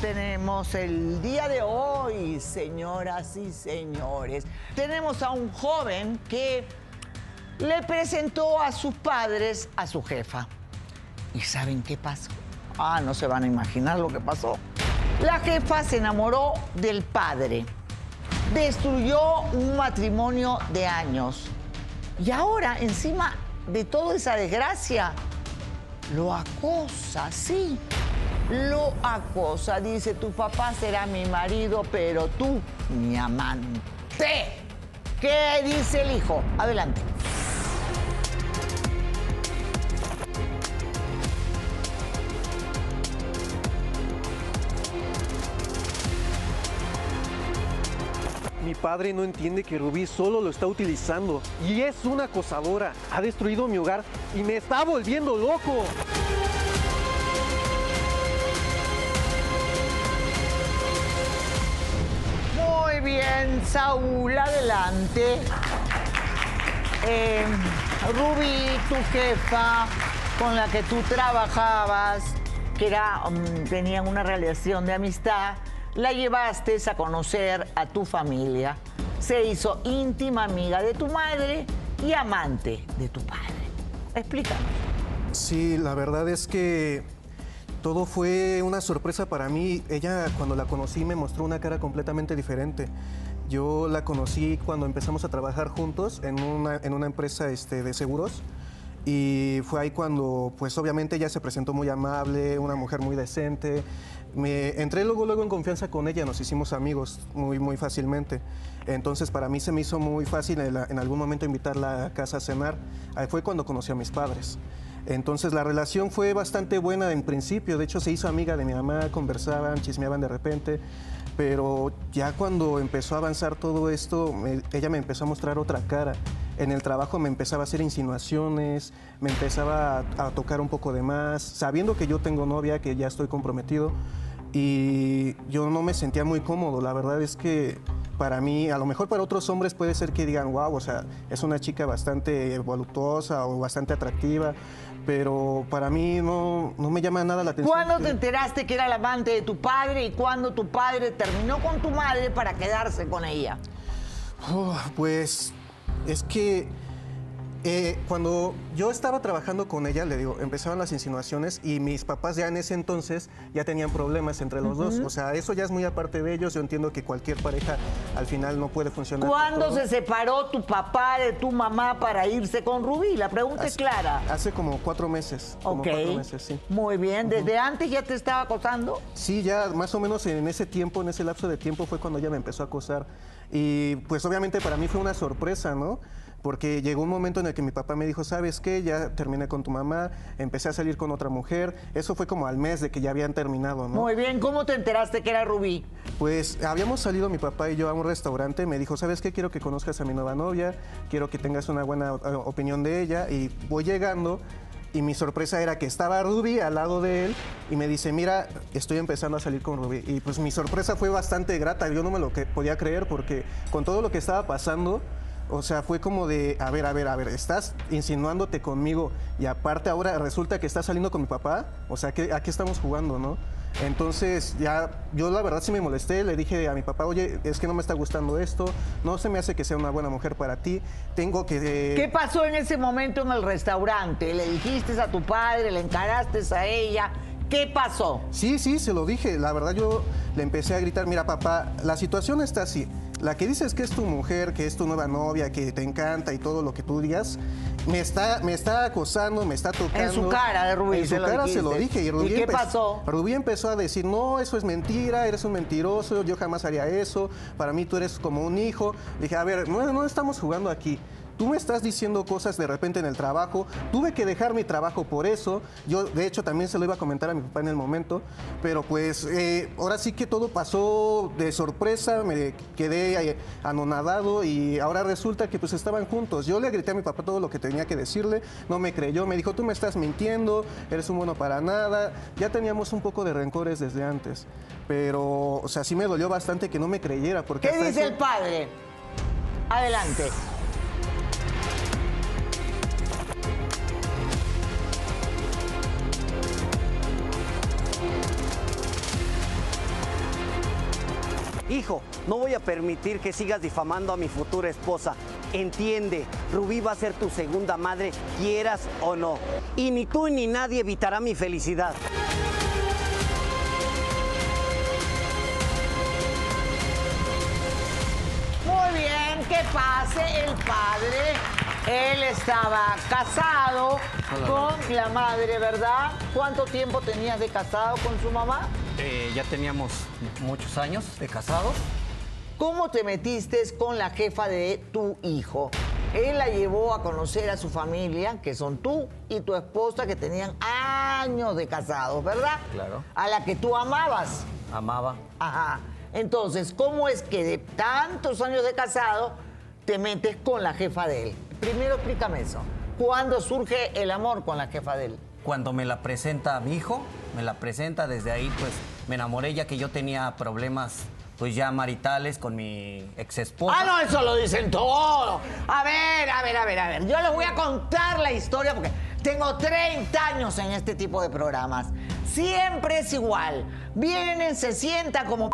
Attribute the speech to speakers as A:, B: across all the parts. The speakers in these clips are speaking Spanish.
A: tenemos el día de hoy, señoras y señores? Tenemos a un joven que le presentó a sus padres a su jefa. ¿Y saben qué pasó? Ah, no se van a imaginar lo que pasó. La jefa se enamoró del padre, destruyó un matrimonio de años y ahora, encima de toda esa desgracia, lo acosa, sí, lo acosa. Dice, tu papá será mi marido, pero tú mi amante. ¿Qué dice el hijo? Adelante.
B: Mi padre no entiende que Rubí solo lo está utilizando y es una acosadora. Ha destruido mi hogar y me está volviendo loco.
A: Bien, Saúl, adelante. Eh, Rubí, tu jefa, con la que tú trabajabas, que era, um, tenían una relación de amistad, la llevaste a conocer a tu familia. Se hizo íntima amiga de tu madre y amante de tu padre. Explícanos.
B: Sí, la verdad es que todo fue una sorpresa para mí. Ella cuando la conocí me mostró una cara completamente diferente. Yo la conocí cuando empezamos a trabajar juntos en una, en una empresa este, de seguros. Y fue ahí cuando, pues obviamente ella se presentó muy amable, una mujer muy decente. Me entré luego, luego en confianza con ella, nos hicimos amigos muy, muy fácilmente. Entonces para mí se me hizo muy fácil en, en algún momento invitarla a casa a cenar. Ahí fue cuando conocí a mis padres. Entonces la relación fue bastante buena en principio, de hecho se hizo amiga de mi mamá, conversaban, chismeaban de repente, pero ya cuando empezó a avanzar todo esto, ella me empezó a mostrar otra cara. En el trabajo me empezaba a hacer insinuaciones, me empezaba a, a tocar un poco de más, sabiendo que yo tengo novia, que ya estoy comprometido, y yo no me sentía muy cómodo. La verdad es que para mí, a lo mejor para otros hombres puede ser que digan, wow, o sea, es una chica bastante voluptuosa o bastante atractiva, pero para mí no, no me llama nada la atención.
A: ¿Cuándo
B: que-
A: te enteraste que era el amante de tu padre y cuándo tu padre terminó con tu madre para quedarse con ella?
B: Oh, pues es que eh, cuando yo estaba trabajando con ella, le digo, empezaron las insinuaciones y mis papás ya en ese entonces ya tenían problemas entre los dos. O sea, eso ya es muy aparte de ellos. Yo entiendo que cualquier pareja al final no puede funcionar.
A: ¿Cuándo se separó tu papá de tu mamá para irse con Rubí? La pregunta es clara.
B: Hace como cuatro meses. Como
A: Ok.
B: cuatro meses, sí.
A: Muy bien. ¿Desde antes ya te estaba acosando?
B: Sí, ya más o menos en ese tiempo, en ese lapso de tiempo fue cuando ella me empezó a acosar. Y pues obviamente para mí fue una sorpresa, ¿no? Porque llegó un momento en el que mi papá me dijo, ¿sabes qué? Ya terminé con tu mamá, empecé a salir con otra mujer. Eso fue como al mes de que ya habían terminado, ¿no?
A: Muy bien. ¿Cómo te enteraste que era Rubí?
B: Pues habíamos salido mi papá y yo a un restaurante, me dijo, ¿sabes qué? Quiero que conozcas a mi nueva novia, quiero que tengas una buena opinión de ella y voy llegando y mi sorpresa era que estaba Ruby al lado de él y me dice, mira, estoy empezando a salir con Ruby. Y pues mi sorpresa fue bastante grata, yo no me lo que podía creer porque con todo lo que estaba pasando, o sea, fue como de, a ver, a ver, a ver, estás insinuándote conmigo y aparte ahora resulta que estás saliendo con mi papá, o sea, que aquí estamos jugando, ¿no? Entonces ya yo la verdad sí me molesté, le dije a mi papá, oye, es que no me está gustando esto, no se me hace que sea una buena mujer para ti, tengo que... eh,
A: ¿Qué pasó en ese momento en el restaurante? ¿Le dijiste a tu padre, le encaraste a ella? ¿Qué pasó?
B: Sí, sí, se lo dije. La verdad yo le empecé a gritar, mira papá, la situación está así. La que dices que es tu mujer, que es tu nueva novia, que te encanta y todo lo que tú digas, me está, me está acosando, me está tocando.
A: En su cara de Rubí,
B: En su cara se lo dije. ¿Y, Rubí
A: ¿Y qué pasó?
B: Rubí empezó a decir, no, eso es mentira, eres un mentiroso, yo jamás haría eso, para mí tú eres como un hijo. Dije, a ver, no, no estamos jugando aquí. Tú me estás diciendo cosas de repente en el trabajo. Tuve que dejar mi trabajo por eso. Yo, de hecho, también se lo iba a comentar a mi papá en el momento. Pero pues eh, ahora sí que todo pasó de sorpresa. Me quedé anonadado y ahora resulta que pues estaban juntos. Yo le grité a mi papá todo lo que tenía que decirle. No me creyó. Me dijo, tú me estás mintiendo. Eres un bueno para nada. Ya teníamos un poco de rencores desde antes. Pero, o sea, sí me dolió bastante que no me creyera. Porque
A: ¿Qué dice
B: eso-
A: el padre? Adelante.
C: Hijo, no voy a permitir que sigas difamando a mi futura esposa. Entiende, Rubí va a ser tu segunda madre, quieras o no. Y ni tú ni nadie evitará mi felicidad.
A: Muy bien, que pase el padre. Él estaba casado con la madre, ¿verdad? ¿Cuánto tiempo tenías de casado con su mamá?
D: Eh, ya teníamos muchos años de casados.
A: ¿Cómo te metiste con la jefa de tu hijo? Él la llevó a conocer a su familia, que son tú y tu esposa, que tenían años de casados, ¿verdad?
D: Claro.
A: A la que tú amabas.
D: Amaba.
A: Ajá. Entonces, ¿cómo es que de tantos años de casado te metes con la jefa de él? Primero explícame eso. ¿Cuándo surge el amor con la jefa de él?
D: Cuando me la presenta a mi hijo, me la presenta desde ahí, pues me enamoré ya que yo tenía problemas pues ya maritales con mi ex esposa.
A: Ah, no, eso lo dicen todo. A ver, a ver, a ver, a ver. Yo les voy a contar la historia porque tengo 30 años en este tipo de programas. Siempre es igual. Vienen, se sientan como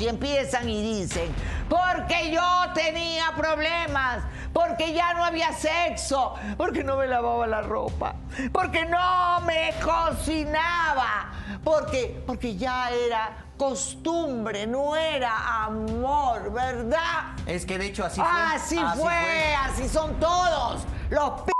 A: y empiezan y dicen, porque yo tenía problemas, porque ya no había sexo, porque no me lavaba la ropa, porque no me cocinaba, porque, porque ya era costumbre, no era amor, ¿verdad?
D: Es que de hecho así fue.
A: Así, fue, así son todos los p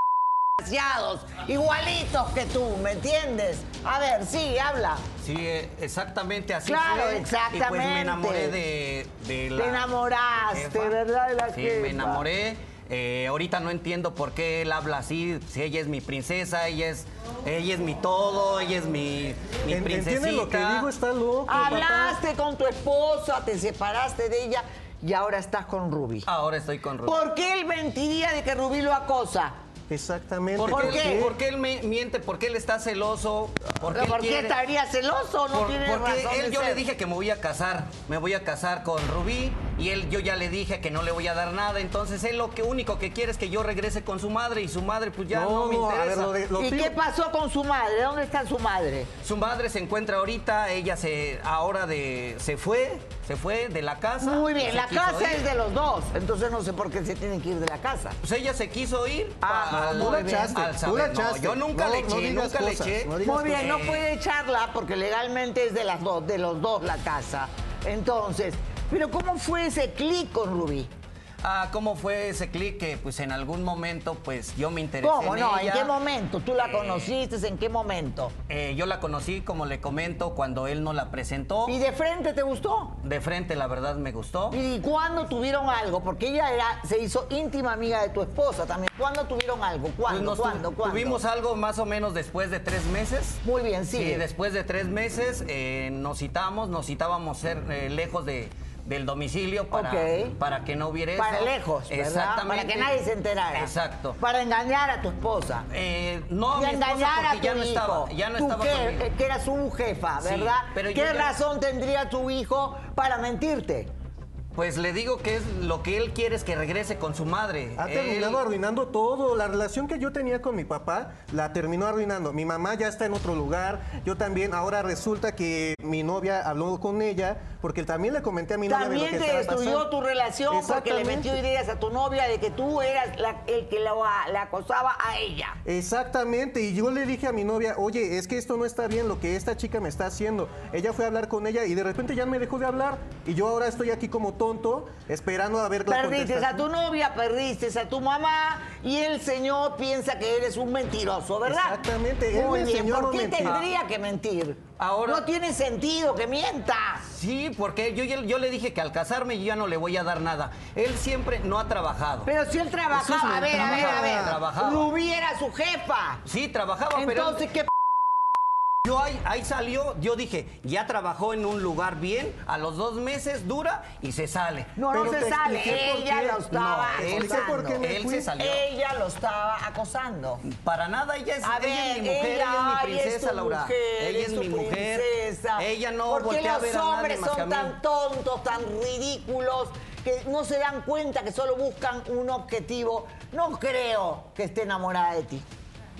A: igualitos que tú, ¿me entiendes? A ver, sí, habla.
D: Sí, exactamente así
A: Claro,
D: fue.
A: exactamente.
D: Y pues me enamoré de, de la
A: Te enamoraste,
D: jefa.
A: ¿verdad? De la
D: sí,
A: jefa.
D: me enamoré. Eh, ahorita no entiendo por qué él habla así. Si ella es mi princesa, ella es, ella es mi todo, ella es mi, mi
B: En-
D: princesita.
B: ¿Entiendes lo que digo? Está loco, papá.
A: Hablaste con tu esposa, te separaste de ella y ahora estás con Rubí.
D: Ahora estoy con Rubí.
A: ¿Por qué él mentiría de que Rubí lo acosa?
B: Exactamente.
D: ¿Por,
A: ¿Por
D: qué?
A: qué?
D: ¿Por qué él me miente? ¿Por qué él está celoso? ¿Por qué,
A: ¿Por qué
D: quiere-
A: estaría celoso? No
D: Por-
A: tiene
D: porque
A: razón
D: él,
A: de
D: yo le dije que me voy a casar, me voy a casar con Rubí y él, yo ya le dije que no le voy a dar nada, entonces él lo que único que quiere es que yo regrese con su madre y su madre pues ya no, me
B: a
D: interesa.
B: ver, lo de- lo
A: ¿Y qué pasó con su madre? ¿Dónde está su madre?
D: Su madre se encuentra ahorita, ella se ahora de se fue, se fue de la casa.
A: Muy bien, la casa
D: ir.
A: es de los dos, entonces no sé por qué se tienen que ir de la casa.
D: Pues ella se quiso ir
A: Ah,
D: al-
A: no, tú la
B: echaste,
D: al
B: tú
D: saber. No, yo nunca
B: No,
D: le
B: no
D: eché,
B: digas
D: nunca le eché.
B: no digas
A: Muy bien, no puede echarla porque legalmente es de las dos, de los dos la casa. Entonces, pero ¿cómo fue ese clic con Rubí?
D: Ah, ¿cómo fue ese clic que pues en algún momento pues yo me interesé
A: ¿Cómo
D: en
A: no? ¿En
D: ella?
A: qué momento? ¿Tú la
D: Eh,
A: conociste? ¿En qué momento?
D: Eh, yo la conocí, como le comento, cuando él no la presentó.
A: ¿Y de frente te gustó?
D: De frente, la verdad, me gustó.
A: ¿Y cuándo tuvieron algo? Porque ella era, se hizo íntima amiga de tu esposa también. ¿Cuándo tuvieron algo?
D: Pues
A: ¿Cuándo?
D: tu-
A: ¿Cuándo? ¿Cuándo?
D: Tuvimos algo más o menos después de tres meses.
A: Muy bien,
D: Sí,
A: sí.
D: después de tres meses eh, nos citamos, nos citábamos ser lejos de, del domicilio para, para que no hubiera eso.
A: Para lejos, ¿verdad?
D: Exactamente.
A: Para que nadie se enterara.
D: Exacto.
A: Para engañar a tu esposa.
D: Eh, no,
A: y
D: mi esposa,
A: engañar a tu
D: ya no
A: hijo.
D: estaba, ya no
A: Tú
D: estaba
A: que, que era su jefa,
D: Sí,
A: ¿verdad?
D: pero
A: ¿Qué
D: ya-
A: razón tendría tu hijo para mentirte?
D: Pues le digo que es lo que él quiere es que regrese con su madre.
B: Ha
D: Él-
B: terminado arruinando todo. La relación que yo tenía con mi papá la terminó arruinando. Mi mamá ya está en otro lugar. Yo también. Ahora resulta que mi novia habló con ella porque también le comenté a mi novia de lo
A: También
B: que
A: te
B: estaba
A: destruyó
B: pasando.
A: tu relación porque le metió ideas a tu novia de que tú eras la- el que la, la acosaba a ella.
B: Exactamente, y yo le dije a mi novia, oye, es que esto no está bien lo que esta chica me está haciendo. Ella fue a hablar con ella y de repente ya me dejó de hablar. Y yo ahora estoy aquí como tonto, esperando a ver la
A: Perdiste a tu novia, perdiste a tu mamá y el señor piensa que eres un mentiroso, ¿verdad?
B: Exactamente,
A: bien,
B: enseñó a
A: ¿por
B: no
A: qué
B: mentir.
A: tendría que mentir?
D: Ahora-
A: No tiene sentido que mienta.
D: Sí, porque yo, yo, yo le dije que al casarme yo ya no le voy a dar nada. Él siempre no ha trabajado.
A: Pero si él trabajaba,
B: es
A: a ver, a ver, a ver.
D: Trabajaba.
A: Rubí era su jefa.
D: Sí, trabajaba, pero
A: Entonces, ¿qué
D: yo ahí, ahí salió, yo dije, ya trabajó en un lugar bien, a los dos meses dura y se sale.
A: No, no se sale. Ella lo estaba
D: No, él
A: acosando.
B: por qué me
D: Él
B: fui.
D: se salió.
A: Ella lo estaba acosando.
D: Para nada, ella es,
A: A
D: ella
A: ver,
D: es mi mujer, ella,
A: ella,
D: es mi
A: es
D: princesa, Laura.
A: mujer,
D: ella es, mi mujer.
A: princesa.
D: Ella no
A: ¿Por qué
D: voltea a
A: los
D: ver a nadie
A: hombres son tan tontos, tan ridículos, que no se dan cuenta que solo buscan un objetivo? No creo que esté enamorada de ti.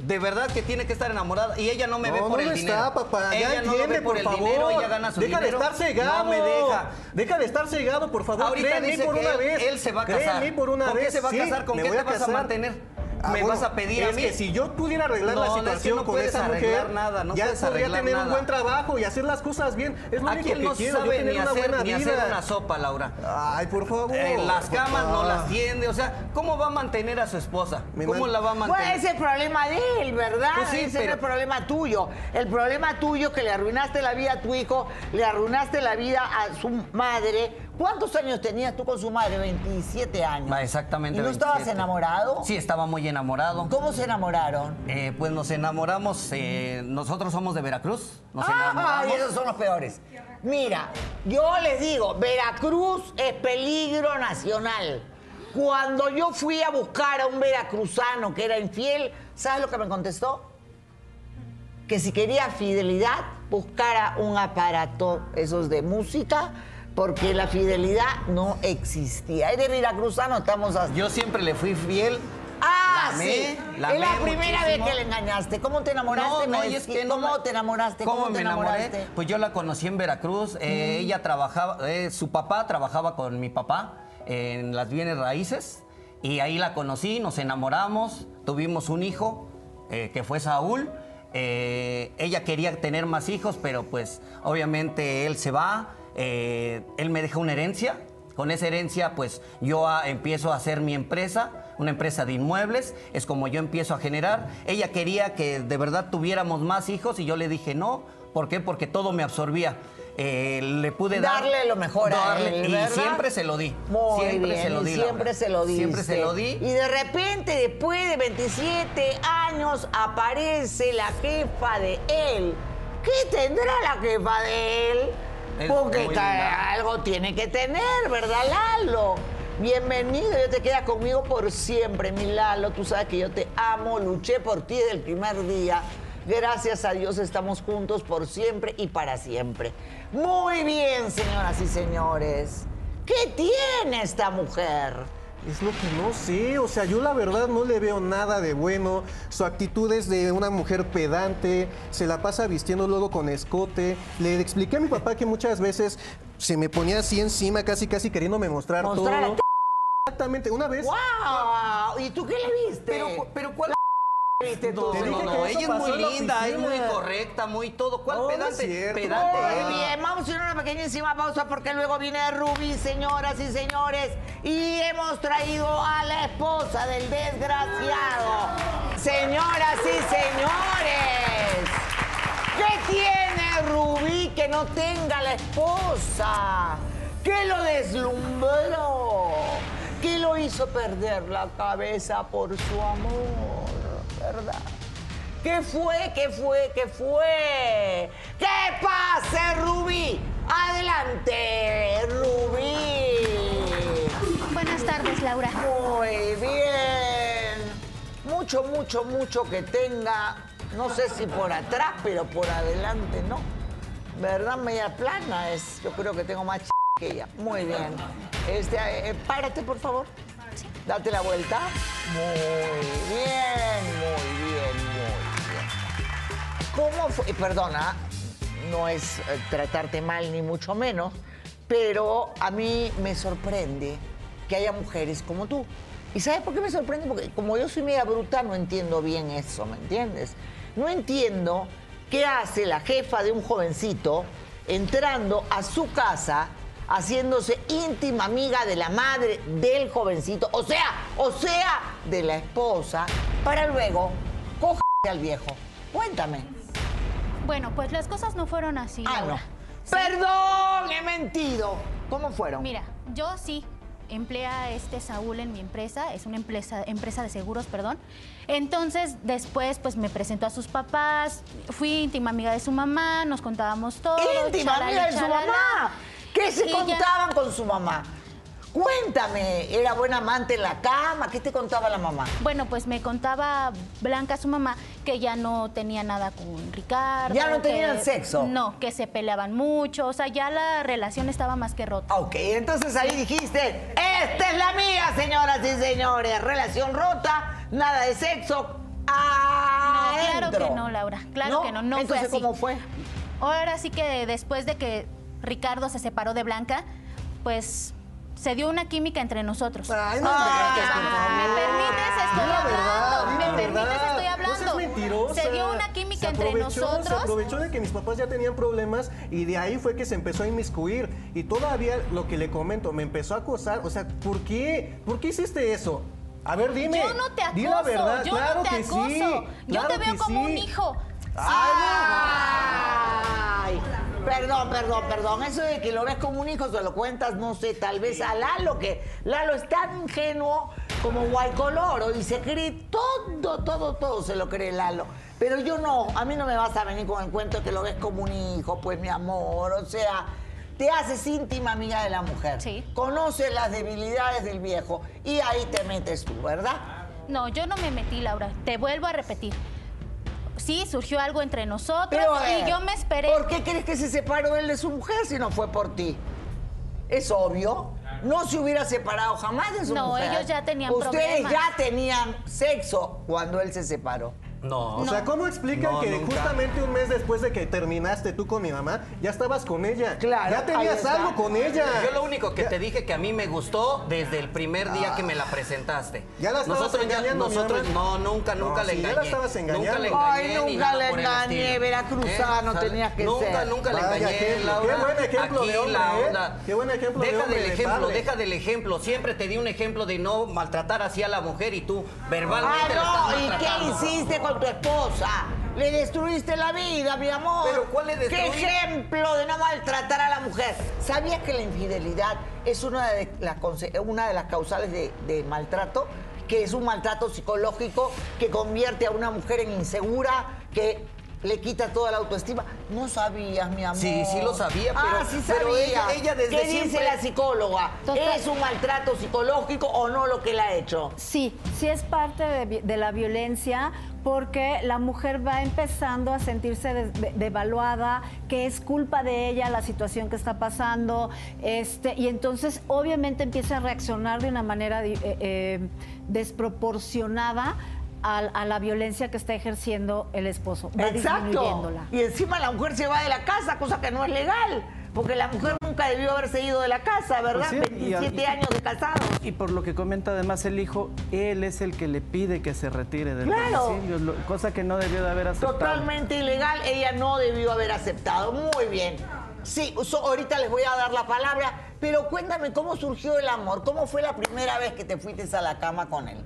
D: De verdad que tiene que estar enamorada. Y ella no me ve
B: No,
D: por
B: no
D: el dinero.
B: está, papá.
D: Ella
B: ya
D: no
B: entiende,
D: ve por,
B: por
D: el
B: favor.
D: dinero, ella gana su
B: deja
D: dinero.
B: de estar cegado.
D: No me deja.
B: Deja de estar cegado, por favor.
D: Ahorita dice
B: por
D: que
B: una
D: él,
B: vez.
D: él se va a casar.
B: Créeme por una
D: ¿Con
B: vez.
D: qué se va a
B: sí,
D: casar? ¿Con
B: me
D: qué te
B: a
D: vas a
B: casar.
D: mantener?
B: Ah,
D: ¿Me
B: bueno,
D: vas a pedir a mí?
B: que si yo pudiera arreglar
D: No,
B: la
D: no, es que
B: situación
D: no
B: con
D: puedes
B: esa
D: arreglar
B: mujer,
D: nada, no
B: ya
D: puedes
B: podría
D: arreglar
B: tener un buen trabajo y hacer las cosas bien. Es lo
D: ¿A
B: único que
D: no
B: quiero, yo
D: sabe
B: tener
D: ni
B: una
D: hacer,
B: buena
D: ni
B: vida.
D: hacer una sopa, Laura?
B: Ay, por favor.
D: En las camas no las tiende, o sea, ¿cómo va a mantener a su esposa? ¿Cómo
B: man-
D: la va a mantener?
A: ese es el problema de él, ¿verdad?
D: Pues sí,
A: ese
D: pero-
A: es el problema tuyo. El problema tuyo que le arruinaste la vida a tu hijo, le arruinaste la vida a su madre. ¿Cuántos años tenías tú con su madre? 27 años.
D: Ah, Exactamente.
A: ¿Y no estabas
D: 27.
A: enamorado?
D: Sí, estaba muy enamorado.
A: ¿Cómo se enamoraron?
D: Eh, pues nos enamoramos, eh, nosotros somos de Veracruz, nos
A: ¡Ay,
D: enamoramos.
A: esos son los peores! Mira, yo les digo, Veracruz es peligro nacional. Cuando yo fui a buscar a un veracruzano que era infiel, ¿sabes lo que me contestó? Que si quería fidelidad, buscara un aparato, esos de música, porque la fidelidad no existía. Eres veracruzano, estamos hasta...
D: Yo siempre le fui fiel.
A: Ah,
D: la amé,
A: sí.
D: la
A: es la primera
D: muchísimo.
A: vez que le engañaste. ¿Cómo te enamoraste?
D: No, no, es que no
A: ¿Cómo
D: me-
A: te enamoraste? ¿Cómo, te
D: me enamoré?
A: enamoraste?
D: Pues yo la conocí en Veracruz. eh, Ella trabajaba, eh, su papá trabajaba con mi papá en las bienes raíces. Y ahí la conocí, nos enamoramos, tuvimos un hijo eh, que fue Saúl. ella quería tener más hijos, pero pues obviamente él se va. Eh, él me deja una herencia. Con esa herencia, pues yo ah, empiezo a hacer mi empresa, una empresa de inmuebles, es como yo empiezo a generar. Ella quería que de verdad tuviéramos más hijos y yo le dije no. ¿Por qué? Porque todo me absorbía. Eh, le pude dar-
A: Darle lo mejor a
D: darle-
A: él,
D: Y
A: ¿verdad?
D: siempre se lo di.
A: Muy
D: siempre
A: bien,
D: se lo di.
A: siempre se lo di.
D: Siempre se lo di.
A: Y de repente, después de 27 años, aparece la jefa de él. ¿Qué tendrá la jefa de él? Porque algo tiene que tener, ¿verdad, Lalo? Bienvenido, yo te quedas conmigo por siempre, mi Lalo. Tú sabes que yo te amo, luché por ti desde el primer día. Gracias a Dios estamos juntos por siempre y para siempre. Muy bien, señoras y señores. ¿Qué tiene esta mujer?
B: Es lo que no sé, o sea, yo la verdad no le veo nada de bueno. Su actitud es de una mujer pedante, se la pasa vistiendo luego con escote. Le expliqué a mi papá que muchas veces se me ponía así encima, casi casi queriéndome mostrar
A: Mostrar
B: todo. Exactamente, una vez.
A: ¡Wow! ¿Y tú qué le viste?
D: Pero, pero ¿cuál?
A: Viste?
D: No,
B: Te
D: no,
B: dije
D: no,
B: que eso
D: ella es muy linda, es muy correcta, muy todo. ¿Cuál
B: No,
D: pedante?
B: cierto.
D: pedante.
A: Muy bien, vamos a ir a una pequeñísima pausa porque luego viene Ruby, señoras y señores, y hemos traído a la esposa del desgraciado. Señoras y señores, ¿qué tiene Rubí que no tenga la esposa? ¿Qué lo deslumbró? ¿Qué lo hizo perder la cabeza por su amor? ¿Verdad? ¿Qué fue? ¿Qué fue? ¿Qué fue? ¿Qué pase, Rubí? Adelante, Rubí.
E: Buenas tardes, Laura.
A: Muy bien. Mucho, mucho, mucho que tenga, no sé si por atrás, pero por adelante no. ¿Verdad? Media plana es. Yo creo que tengo más ch que ella. Muy bien. Este, eh, párate, por favor. Date la vuelta. Muy bien, muy bien, muy bien. ¿Cómo fue? Perdona, no es eh, tratarte mal ni mucho menos, pero a mí me sorprende que haya mujeres como tú. ¿Y sabes por qué me sorprende? Porque como yo soy media bruta, no entiendo bien eso, ¿me entiendes? No entiendo qué hace la jefa de un jovencito entrando a su casa haciéndose íntima amiga de la madre del jovencito, o sea, o sea, de la esposa, para luego coger al viejo. Cuéntame.
E: Bueno, pues las cosas no fueron así,
A: Ah,
E: Laura.
A: no.
E: Sí.
A: Perdón, he mentido. ¿Cómo fueron?
E: Mira, yo sí emplea a este Saúl en mi empresa, es una empresa, empresa de seguros, perdón. Entonces, después, pues me presentó a sus papás, fui íntima amiga de su mamá, nos contábamos todo.
A: íntima
E: chalala,
A: amiga de su mamá. ¿Qué se contaban con su mamá? Cuéntame, ¿era buena amante en la cama? ¿Qué te contaba la mamá?
E: Bueno, pues me contaba Blanca, su mamá, que ya no tenía nada con Ricardo.
A: ¿Ya no
E: que-
A: tenían sexo?
E: No, que se peleaban mucho, o sea, ya la relación estaba más que rota.
A: Ok, entonces ahí dijiste, esta es la mía, señoras y señores. Relación rota, nada de sexo. ¡Ah! adentro.
E: Claro que no, Laura. Claro que no. No
A: Entonces,
E: fue así.
A: ¿cómo fue?
E: Ahora sí que después de que Ricardo se separó de Blanca, pues se dio una química entre nosotros.
B: Ay, no
A: Ay,
B: me digas, por
A: ¿me
B: favor.
E: permites? Estoy hablando. ¿Me permites? Estoy hablando.
B: mentirosa.
E: Se dio una química entre
B: aprovechó, Se
E: nosotros.
B: aprovechó de que mis papás ya tenían problemas y de ahí fue que se empezó a inmiscuir. Y todavía lo que le comento, me empezó a acosar. O sea, ¿por qué? ¿Por qué hiciste eso? A ver, dime.
E: Yo no te
B: Di la
E: acoso,
B: verdad,
E: yo
B: claro
E: no te
B: que
E: acoso.
B: sí.
E: yo
B: claro
E: te veo
B: que
E: como
B: sí.
E: un hijo.
A: Ay, perdón, perdón, perdón. Eso de que lo ves como un hijo, se lo cuentas, no sé, tal vez a Lalo, que Lalo es tan ingenuo como Guaycoloro y se cree todo, todo, todo se lo cree Lalo. Pero yo no, a mí no me vas a venir con el cuento de que lo ves como un hijo, pues mi amor, o sea, te haces íntima amiga de la mujer.
E: Sí.
A: Conoces las debilidades del viejo y ahí te metes tú, ¿verdad?
E: No, yo no me metí, Laura. Te vuelvo a repetir. Sí, surgió algo entre nosotros
A: Pero a ver,
E: y yo me esperé.
A: ¿Por qué crees que se separó él de su mujer si no fue por ti? Es obvio. No se hubiera separado jamás de su
E: No,
A: mujer.
E: ellos ya tenían
A: Ustedes
E: problemas.
A: ya tenían sexo cuando él se separó.
D: No.
B: O sea, ¿cómo explican
D: No,
B: que
D: nunca.
B: justamente un mes después de que terminaste tú con mi mamá, ya estabas con ella?
A: Claro,
B: Ya
A: ahí
B: tenías
A: está.
B: algo con ella.
D: Yo lo único que te dije que a mí me gustó desde el primer día que me la presentaste.
B: ¿Ya la estabas
D: nosotros
B: engañando, mi
D: nosotros no, nunca, nunca
B: No,
D: le
B: sí, ya
D: engañé.
B: la estabas engañando.
D: Nunca le
A: Ay,
D: engañé. ni
A: nunca
D: nada
A: le
D: por el
A: engañé,
D: estilo.
A: veracruzano tenías que
D: nunca,
A: ser.
D: Nunca le
B: Vaya
D: engañé,
B: ejemplo,
D: Laura.
B: qué buen ejemplo
D: Aquí
B: de hombre,
D: la
B: ¿eh?
D: onda.
B: Qué buen ejemplo de
D: deja
B: hombre,
D: del
B: de
D: ejemplo,
B: padre.
D: deja del ejemplo. Siempre te di un ejemplo de no maltratar así a la mujer y tú verbalmente la
A: Ah,
D: estás
A: no, ¿y qué hiciste tu esposa? Le destruiste la vida, mi amor.
D: ¿Pero cuál le
A: ¿Qué
D: destruí?
A: ejemplo de no maltratar a la mujer? ¿Sabías que la infidelidad es una de las, una de las causales de, de maltrato? Que es un maltrato psicológico que convierte a una mujer en insegura, que le quita toda la autoestima. No sabías, mi amor.
D: Sí, sí lo sabía,
A: Ah,
D: pero-
A: sí
D: pero
A: sabía.
D: ella- ella desde
A: ¿Qué dice
D: siempre-
A: la psicóloga?
F: Total.
A: ¿Es un maltrato psicológico o no lo que le ha hecho?
F: Sí, sí es parte de la violencia porque la mujer va empezando a sentirse de- devaluada, que es culpa de ella la situación que está pasando, este, y entonces obviamente empieza a reaccionar de una manera eh, eh, desproporcionada a, a la violencia que está ejerciendo el esposo. Va
A: Exacto. Y encima la mujer se va de la casa, cosa que no es legal. Porque la mujer nunca debió haberse ido de la casa, ¿verdad?
G: Pues sí, y-
A: 27
G: y-
A: años de casados.
G: Y por lo que comenta además el hijo, él es el que le pide que se retire del
A: Claro.
G: lo- cosa que no debió de haber aceptado.
A: Totalmente ilegal, ella no debió haber aceptado. Muy bien. Sí, so- ahorita les voy a dar la palabra, pero cuéntame cómo surgió el amor, cómo fue la primera vez que te fuiste a la cama con él.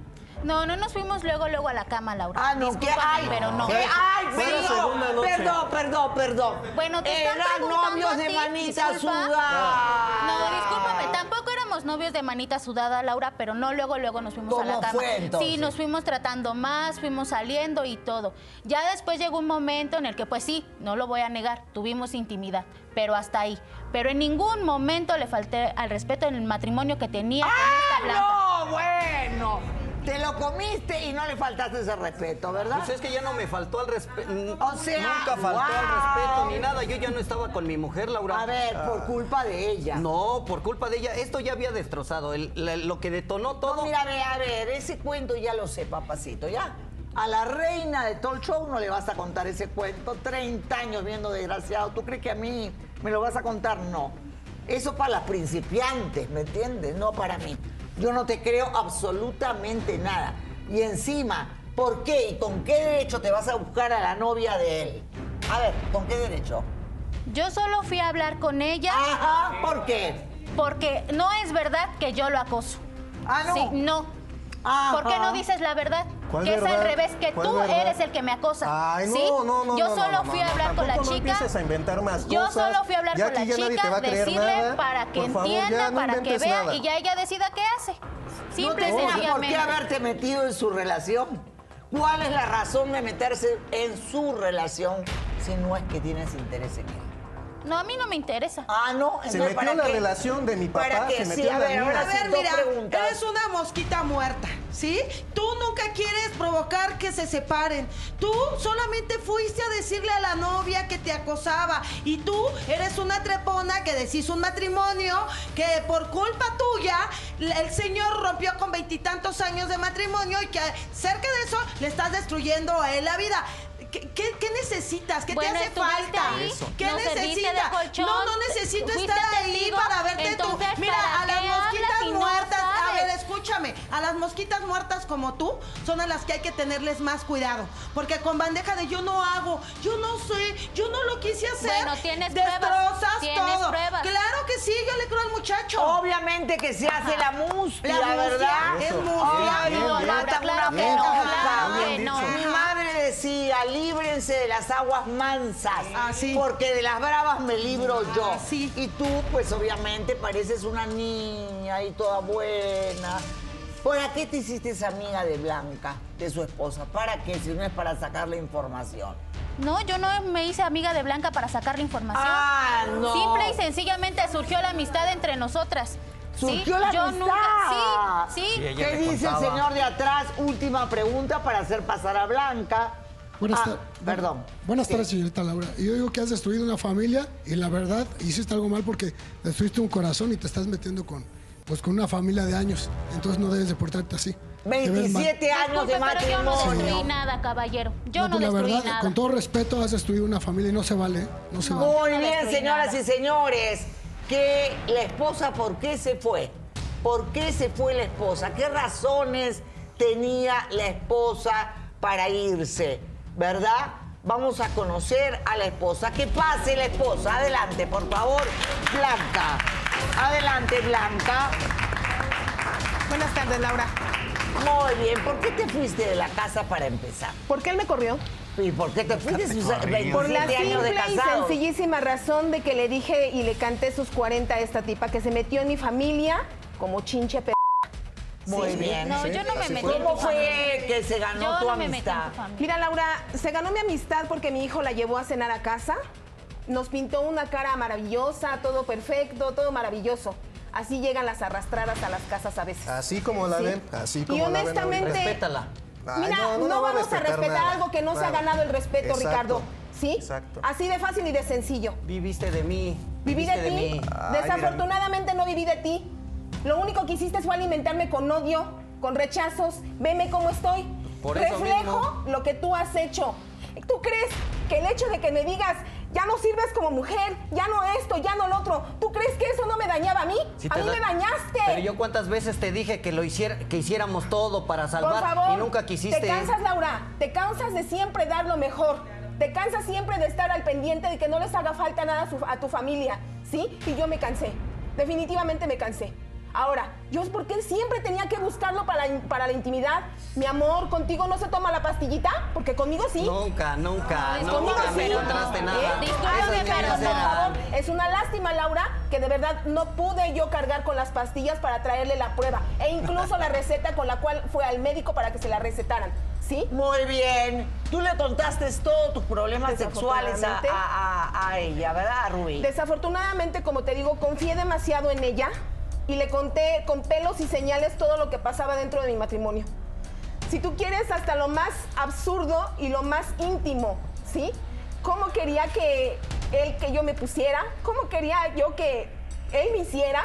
E: No, no nos fuimos luego, luego a la cama, Laura.
A: Ah, no, ¿qué?
E: Discúlpame,
A: Ay,
E: pero no.
A: ¿qué? Ay,
B: Fue la segunda
A: perdón, perdón, perdón, perdón.
E: Bueno, te están
A: Eran novios de manita sudada.
E: No, discúlpame, tampoco éramos novios de manita sudada, Laura, pero no luego, luego nos fuimos a la
A: ¿Cómo
E: cama.
A: fue, entonces?
E: Sí, nos fuimos tratando más, fuimos saliendo y todo. Ya después llegó un momento en el que, pues sí, no lo voy a negar, tuvimos intimidad, pero hasta ahí. Pero en ningún momento le falté al respeto en el matrimonio que tenía con esta Blanca.
A: ¡Ah, no! Bueno, te lo comiste y no le faltaste ese respeto, ¿verdad?
D: Pues es que ya no me faltó al respeto.
A: O sea,
D: Nunca faltó
A: wow.
D: al respeto ni nada. Yo ya no estaba con mi mujer, Laura.
A: A ver, por culpa de ella.
D: No, por culpa de ella. Esto ya había destrozado. El- la- lo que detonó todo.
A: No, mira, a ver, a ver, ese cuento ya lo sé, papacito, ¿ya? A la reina de Talk Show no le vas a contar ese cuento. 30 años viendo desgraciado. ¿Tú crees que a mí me lo vas a contar? No. Eso para las principiantes, ¿me entiendes? No para mí. Yo no te creo absolutamente nada. Y encima, ¿por qué y con qué derecho te vas a buscar a la novia de él? A ver, ¿con qué derecho?
E: Yo solo fui a hablar con ella
A: Ajá, ¿por qué?
E: porque no es verdad que yo lo acoso.
A: Ah, no.
E: Sí, no.
A: Ajá.
E: ¿Por qué no dices la verdad?
B: ¿Cuál
E: que es al revés, que
B: ¿Cuál
E: tú
B: verdad?
E: eres el que me acosa.
B: Ay, no,
E: ¿sí?
B: no, no.
E: Yo
B: no,
E: solo
B: no,
E: fui
B: no,
E: a
B: no,
E: hablar con la
B: no
E: chica.
B: empieces a inventar más
E: Yo
B: cosas.
E: solo fui a hablar
B: Ya
E: con la chica, decirle
B: nada.
E: para que
B: favor,
E: entienda,
B: no
E: para que vea
B: nada.
E: y ya ella decida qué hace.
A: No
E: Simple
A: tenía por qué haberte metido en su relación. ¿Cuál es la razón de meterse en su relación si no es que tienes interés en él?
E: No, a mí no me interesa.
A: Ah, no.
B: Se metió
A: ¿para
B: en la
A: qué?
B: relación de mi papá,
A: ¿Para qué?
B: se
A: Sí,
B: metió
A: a
B: en la
A: ver,
B: mía.
H: A ver, mira,
A: preguntas.
H: eres una mosquita muerta, ¿sí? Tú nunca quieres provocar que se separen. Tú solamente fuiste a decirle a la novia que te acosaba. Y tú eres una trepona que deshizo un matrimonio que por culpa tuya el señor rompió con veintitantos años de matrimonio y que cerca de eso le estás destruyendo a él la vida. ¿Qué, qué- qué necesitas? ¿Qué
E: Bueno,
H: te hace falta?
E: ahí,
H: ¿Qué necesitas? no, no necesito estar ahí para verte tú. Mira,
E: ¿para
H: a las mosquitas muertas, escúchame, a las mosquitas muertas como tú son a las que hay que tenerles más cuidado. Porque con bandeja de yo no hago, yo no sé, yo no lo quise hacer.
E: Bueno, tienes pruebas,
H: Destrozas
E: tienes
H: todo.
E: pruebas.
H: Claro que sí, yo le creo al muchacho.
A: Obviamente que se hace la mustia,
H: La mustia
A: ¿verdad?
H: es mustia.
A: Ay,
E: No,
A: matan
E: claro
A: una
E: que no, claro que.
A: Mi madre decía, líbrense de las aguas mansas,
H: Ah, sí.
A: porque de las bravas me libro yo.
H: Ah, sí.
A: Y tú, pues obviamente pareces una niña y toda buena. ¿Para qué te hiciste esa amiga de Blanca, de su esposa? ¿Para qué? Si no es para sacarle información.
E: No, yo no me hice amiga de Blanca para sacarle información.
A: Ah, no.
E: Simple y sencillamente surgió la amistad entre nosotras. ¿Sí?
A: Surgió la
E: yo
A: amistad.
E: nunca. Sí, sí.
D: Sí,
A: ¿Qué dice el señor de atrás? Última pregunta para hacer pasar a Blanca.
I: Buenas,
A: Ah, perdón.
I: Buenas
A: Sí.
I: tardes, señorita Laura. Y Yo digo que has destruido una familia y la verdad hiciste algo mal porque destruiste un corazón y te estás metiendo con, pues, con una familia de años. Entonces no debes de portarte así. Te ves mal.
A: 27 años de
E: Disculpe, pero yo no
A: matrimonio.
E: destruí nada, caballero. Yo no,
I: pues, la
E: destruí
I: verdad,
E: nada.
I: con todo respeto, has destruido una familia y no se vale. ¿eh? No se
E: No.
I: vale.
A: Muy
E: no
A: bien, señoras
E: nada.
A: y señores, que la esposa, ¿por qué se fue? ¿Por qué se fue la esposa? ¿Qué razones tenía la esposa para irse? ¿Verdad? Vamos a conocer a la esposa. Que pase la esposa. Adelante, por favor, Blanca. Adelante, Blanca.
J: Buenas tardes, Laura.
A: Muy bien. ¿Por qué te fuiste de la casa para empezar?
J: ¿Por qué él me corrió?
A: ¿Y por qué te fuiste? 27
J: Por la
A: años de
J: simple y sencillísima razón de que le dije y le canté sus 40 a esta tipa que se metió en mi familia como chinche p.
A: Muy
J: Sí.
A: bien.
E: No, yo no me metí en
A: ¿Cómo fue que se ganó
E: Yo
A: tu
E: no me metí en
A: amistad?
E: tu.
J: Mira, Laura, se ganó mi amistad porque mi hijo la llevó a cenar a casa. Nos pintó una cara maravillosa, todo perfecto, todo maravilloso. Así llegan las arrastradas a las casas a veces.
B: Así como la
J: Sí.
B: ven, así como
J: y
B: la ven
J: honestamente.
D: Respétala.
B: Ay,
J: Mira,
B: no,
J: no,
B: no, no va a
J: vamos a
B: respetar nada.
J: algo que no se ha ganado el respeto,
B: Exacto.
J: Ricardo. ¿Sí?
B: Exacto.
J: Así de fácil y de sencillo.
D: Viviste de mí.
J: Viví de ti.
B: Ay,
J: Desafortunadamente no viví de ti. Lo único que hiciste fue alimentarme con odio, con rechazos. Veme cómo estoy.
D: Por eso
J: Reflejo
D: mismo.
J: lo que tú has hecho. ¿Tú crees que el hecho de que me digas ya no sirves como mujer, ya no esto, ya no lo otro, ¿tú crees que eso no me dañaba a mí?
D: Sí
J: a mí
D: da-
J: me dañaste.
D: Pero yo cuántas veces te dije que lo hiciera, que hiciéramos todo para
J: Por
D: salvar
J: favor.
D: y nunca quisiste.
J: Te cansas, Laura. Te cansas de siempre dar lo mejor. Te cansas siempre de estar al pendiente de que no les haga falta nada a, su- a tu familia. ¿Sí? Y yo me cansé. Definitivamente me cansé. Ahora, yo es porque siempre tenía que buscarlo para la, para la intimidad. Mi amor, ¿contigo no se toma la pastillita? Porque conmigo sí.
D: Nunca, nunca,
E: Ay,
D: nunca
J: conmigo
D: me
J: sí.
D: encontraste nada.
J: ¿Eh?
E: Discúlpame, pero no.
J: por favor, es una lástima, Laura, que de verdad no pude yo cargar con las pastillas para traerle la prueba. E incluso la receta con la cual fue al médico para que se la recetaran. ¿Sí?
A: Muy bien. Tú le contaste todos tus problemas sexuales a- a- a ella, ¿verdad, Rubí?
J: Desafortunadamente, como te digo, confié demasiado en ella y le conté con pelos y señales todo lo que pasaba dentro de mi matrimonio. Si tú quieres, hasta lo más absurdo y lo más íntimo, ¿sí? ¿Cómo quería que él, que yo me pusiera? ¿Cómo quería yo que él me hiciera?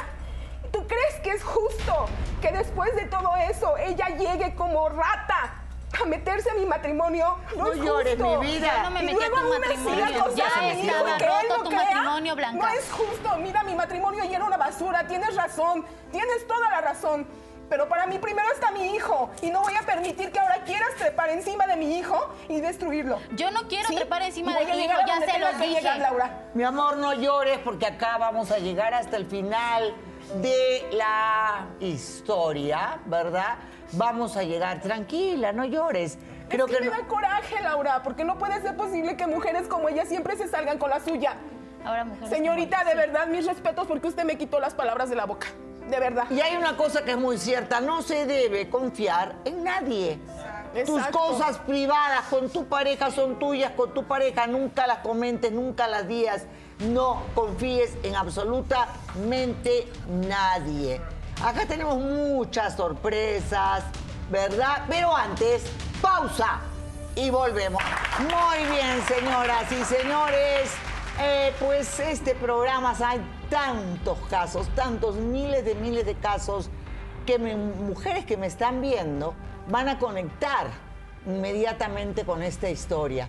J: ¿Tú crees que es justo que después de todo eso ella llegue como rata a meterse en mi matrimonio? No,
A: No
J: es
A: llores,
J: justo.
A: mi vida.
E: Yo no me
J: Y
E: metí en
J: luego
E: tu matrimonio. Ya
J: a mi
E: estaba
J: y
E: roto
J: no
E: tu
J: crea,
E: matrimonio, Blanca.
J: No es justo. Mira, mi matrimonio ya era una basura. Tienes razón. Tienes toda la razón. Pero para mí primero está mi hijo. Y no voy a permitir que ahora quieras trepar encima de mi hijo y destruirlo.
E: Yo no quiero
J: ¿Sí?
E: trepar encima
J: Y
E: de
J: a
E: tu hijo,
J: a
E: ya se los dije.
J: llegar, Laura.
A: Mi amor, no llores porque acá vamos a llegar hasta el final de la historia, ¿verdad? Vamos a llegar. Tranquila, no llores. Creo
J: es que,
A: que
J: me
A: no-
J: da coraje, Laura, porque no puede ser posible que mujeres como ella siempre se salgan con la suya.
E: Ahora, mujeres
J: Señorita,
E: como-
J: de verdad, mis respetos porque usted me quitó las palabras de la boca. De verdad.
A: Y hay una cosa que es muy cierta, no se debe confiar en nadie. Tus
J: Exacto.
A: cosas privadas con tu pareja son tuyas, con tu pareja nunca las comentes, nunca las digas. No confíes en absolutamente nadie. Acá tenemos muchas sorpresas, ¿verdad? Pero antes, pausa y volvemos. Muy bien, señoras y señores. Eh, pues este programa hay tantos casos, tantos miles de miles de casos que mujeres que me están viendo van a conectar inmediatamente con esta historia.